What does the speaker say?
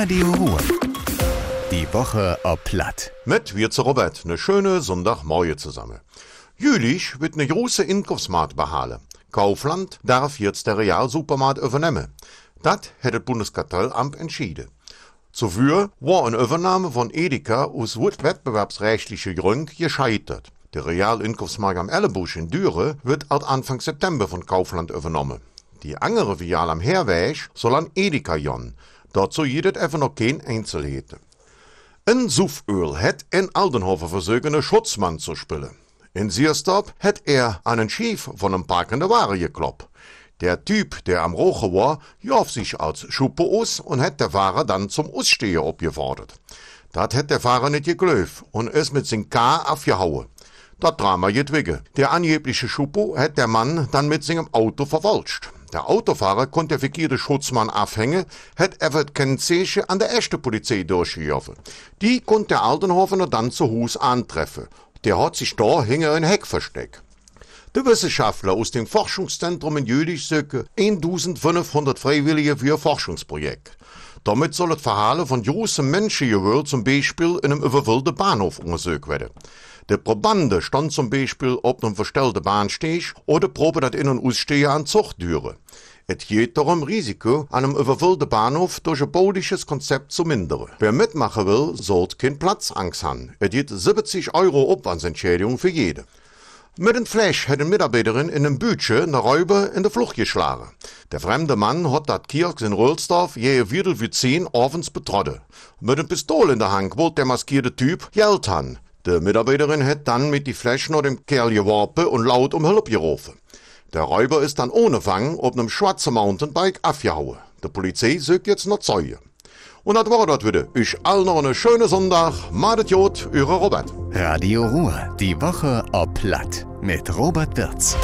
Radio Ruhr. Die Woche ob Platt. Mit wir zu Robert, ne schöne Sonntagmorgen zusammen. Jülich wird ne große Inkaufsmarkt behalten. Kaufland darf jetzt der Realsupermarkt übernehmen. Das hat das Bundeskartellamt entschieden. Zuvor war eine Übernahme von Edeka aus wettbewerbsrechtlichen Gründen gescheitert. Der Realinkaufsmarkt am Ellenbusch in Düren wird ab Anfang September von Kaufland übernommen. Die andere Filiale am Herweg soll an Edeka jon. Dazu jedet even noch kein Einzelheiten. Een Soeföl het in Aldenhoven versucht, een Schutzmann zu spielen. In Sierstop hat er an den Schief von einem parkenden Ware gekloppt. Der Typ, der am Rochen war, jof sich als Schuppe aus und hat der Fahrer dann zum Ausstehen abgefordert. Dat hat der Fahrer nicht geglaubt und ist mit sin K abgehauen. Das Drama weg. Der angebliche Schuppo hat der Mann dann mit seinem Auto verwalscht. Der Autofahrer konnte verkehrte Schutzmann abhängen, hat aber kein Zeichen an der echten Polizei durchgejoffen. Die konnte der Altenhofener dann zu Hus antreffen. Der hat sich da hinter ein Heck versteckt. Die Wissenschaftler aus dem Forschungszentrum in Jülich suchen 1500 Freiwillige für ein Forschungsprojekt. Damit soll das Verhalten von großen Menschengehör zum Beispiel in einem überfüllten Bahnhof untersucht werden. Der Probande stand zum Beispiel auf einem verstellten Bahnsteg oder probe das In- und Ausstehen an Zuchtdüren. Es geht darum, Risiko an einem überfüllten Bahnhof durch ein bauliches Konzept zu mindern. Wer mitmachen will, sollte kein Platzangst haben. Es gibt 70 Euro Aufwandsentschädigung für jeden. Mit dem Flash hat eine Mitarbeiterin in einem Bütchen eine Räuber in der Flucht geschlagen. Der fremde Mann hat dat Kirks in Rölsdorf je Viertel für zehn abends betrotten. Mit einem Pistol in der Hand wollte der maskierte Typ Geld haben. Die Mitarbeiterin hat dann mit die Flash noch dem Kerl geworfen und laut um Hilfe gerufen. Der Räuber ist dann ohne Fang auf einem schwarzen Mountainbike abgehauen. Die Polizei sucht jetzt noch Zeuge. Und das war das wieder. Ich all noch einen schönen Sonntag. Madet Jod, eure Robert. Radio Ruhr. Die Woche ob Platt. Mit Robert Wirz.